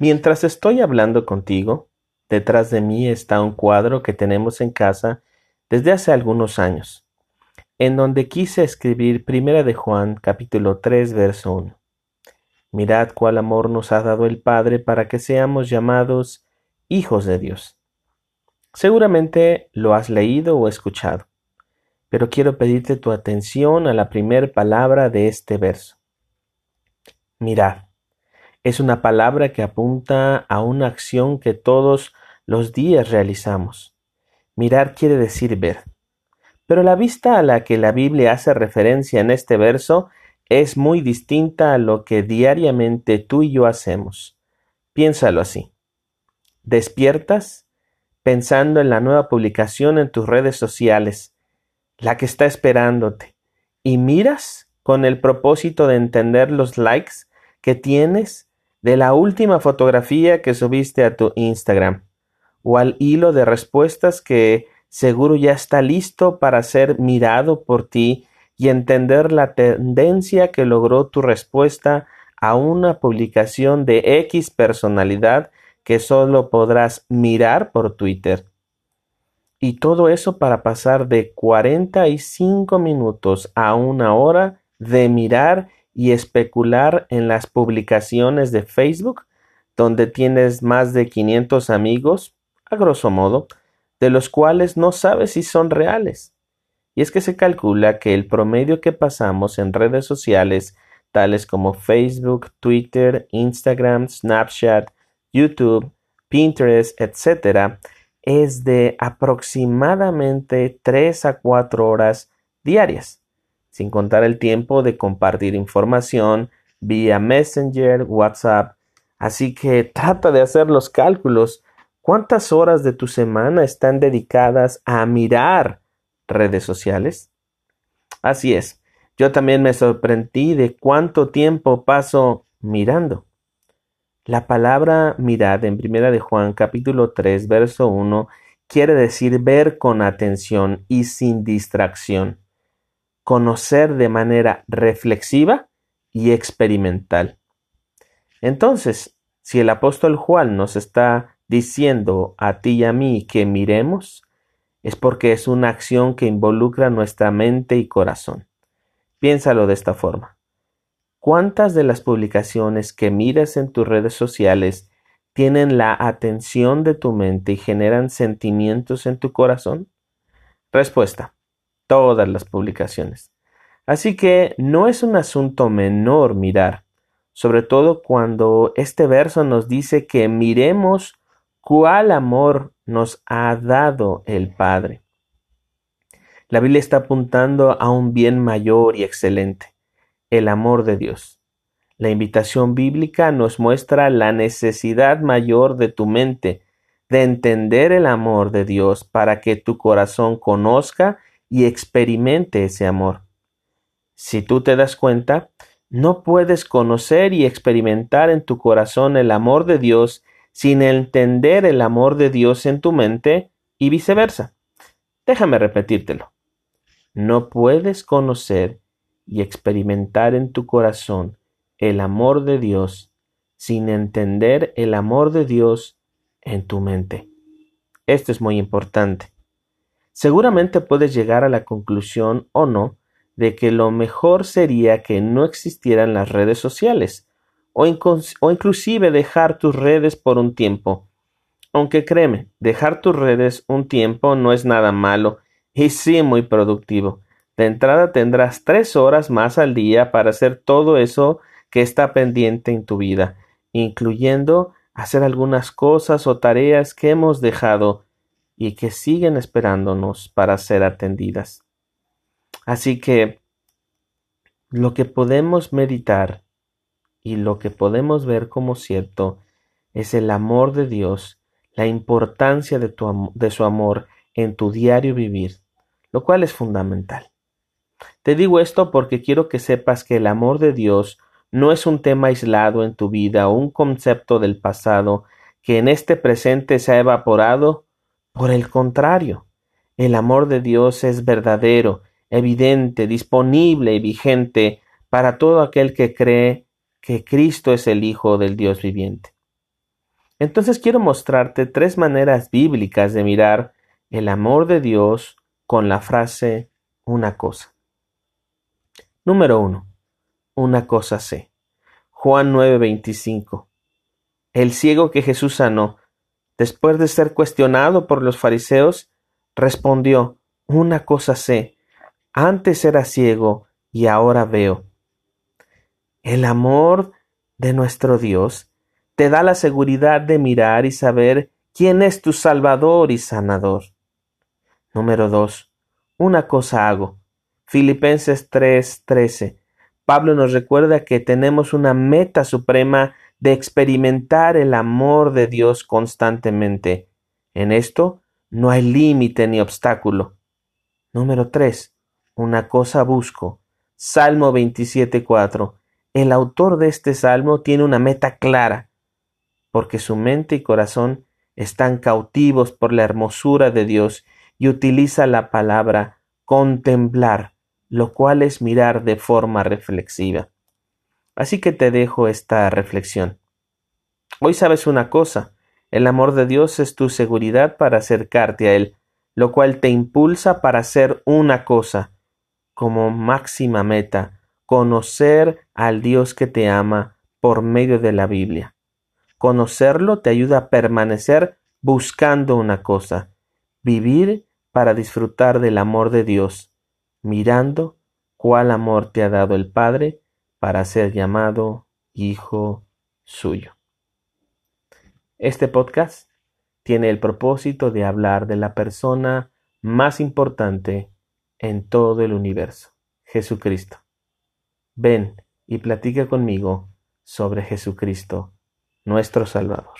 Mientras estoy hablando contigo, detrás de mí está un cuadro que tenemos en casa desde hace algunos años, en donde quise escribir Primera de Juan capítulo 3 verso 1. Mirad cuál amor nos ha dado el Padre para que seamos llamados hijos de Dios. Seguramente lo has leído o escuchado, pero quiero pedirte tu atención a la primera palabra de este verso. Mirad es una palabra que apunta a una acción que todos los días realizamos. Mirar quiere decir ver. Pero la vista a la que la Biblia hace referencia en este verso es muy distinta a lo que diariamente tú y yo hacemos. Piénsalo así. Despiertas pensando en la nueva publicación en tus redes sociales, la que está esperándote, y miras con el propósito de entender los likes que tienes de la última fotografía que subiste a tu Instagram o al hilo de respuestas que seguro ya está listo para ser mirado por ti y entender la tendencia que logró tu respuesta a una publicación de X personalidad que solo podrás mirar por Twitter. Y todo eso para pasar de 45 minutos a una hora de mirar y especular en las publicaciones de Facebook, donde tienes más de 500 amigos, a grosso modo, de los cuales no sabes si son reales. Y es que se calcula que el promedio que pasamos en redes sociales tales como Facebook, Twitter, Instagram, Snapchat, YouTube, Pinterest, etc., es de aproximadamente 3 a 4 horas diarias sin contar el tiempo de compartir información vía Messenger, WhatsApp. Así que trata de hacer los cálculos. ¿Cuántas horas de tu semana están dedicadas a mirar redes sociales? Así es, yo también me sorprendí de cuánto tiempo paso mirando. La palabra mirad en primera de Juan capítulo 3 verso 1 quiere decir ver con atención y sin distracción conocer de manera reflexiva y experimental. Entonces, si el apóstol Juan nos está diciendo a ti y a mí que miremos, es porque es una acción que involucra nuestra mente y corazón. Piénsalo de esta forma. ¿Cuántas de las publicaciones que miras en tus redes sociales tienen la atención de tu mente y generan sentimientos en tu corazón? Respuesta todas las publicaciones. Así que no es un asunto menor mirar, sobre todo cuando este verso nos dice que miremos cuál amor nos ha dado el Padre. La Biblia está apuntando a un bien mayor y excelente, el amor de Dios. La invitación bíblica nos muestra la necesidad mayor de tu mente de entender el amor de Dios para que tu corazón conozca y experimente ese amor. Si tú te das cuenta, no puedes conocer y experimentar en tu corazón el amor de Dios sin entender el amor de Dios en tu mente y viceversa. Déjame repetírtelo. No puedes conocer y experimentar en tu corazón el amor de Dios sin entender el amor de Dios en tu mente. Esto es muy importante. Seguramente puedes llegar a la conclusión o no de que lo mejor sería que no existieran las redes sociales o, inclusive dejar tus redes por un tiempo. Aunque créeme, dejar tus redes un tiempo no es nada malo y sí muy productivo. De entrada tendrás tres horas más al día para hacer todo eso que está pendiente en tu vida, incluyendo hacer algunas cosas o tareas que hemos dejado y que siguen esperándonos para ser atendidas. Así que lo que podemos meditar y lo que podemos ver como cierto es el amor de Dios, la importancia de, tu, de su amor en tu diario vivir, lo cual es fundamental. Te digo esto porque quiero que sepas que el amor de Dios no es un tema aislado en tu vida o un concepto del pasado que en este presente se ha evaporado por el contrario, el amor de Dios es verdadero, evidente, disponible y vigente para todo aquel que cree que Cristo es el Hijo del Dios viviente. Entonces quiero mostrarte tres maneras bíblicas de mirar el amor de Dios con la frase una cosa. Número uno. Una cosa sé. Juan 9:25. El ciego que Jesús sanó, después de ser cuestionado por los fariseos, respondió, Una cosa sé, antes era ciego y ahora veo. El amor de nuestro Dios te da la seguridad de mirar y saber quién es tu Salvador y Sanador. Número 2. Una cosa hago. Filipenses 3:13. Pablo nos recuerda que tenemos una meta suprema de experimentar el amor de Dios constantemente. En esto no hay límite ni obstáculo. Número 3. Una cosa busco. Salmo 27:4. El autor de este salmo tiene una meta clara, porque su mente y corazón están cautivos por la hermosura de Dios y utiliza la palabra contemplar, lo cual es mirar de forma reflexiva. Así que te dejo esta reflexión. Hoy sabes una cosa, el amor de Dios es tu seguridad para acercarte a Él, lo cual te impulsa para hacer una cosa, como máxima meta, conocer al Dios que te ama por medio de la Biblia. Conocerlo te ayuda a permanecer buscando una cosa, vivir para disfrutar del amor de Dios, mirando cuál amor te ha dado el Padre para ser llamado Hijo suyo. Este podcast tiene el propósito de hablar de la persona más importante en todo el universo, Jesucristo. Ven y platica conmigo sobre Jesucristo, nuestro Salvador.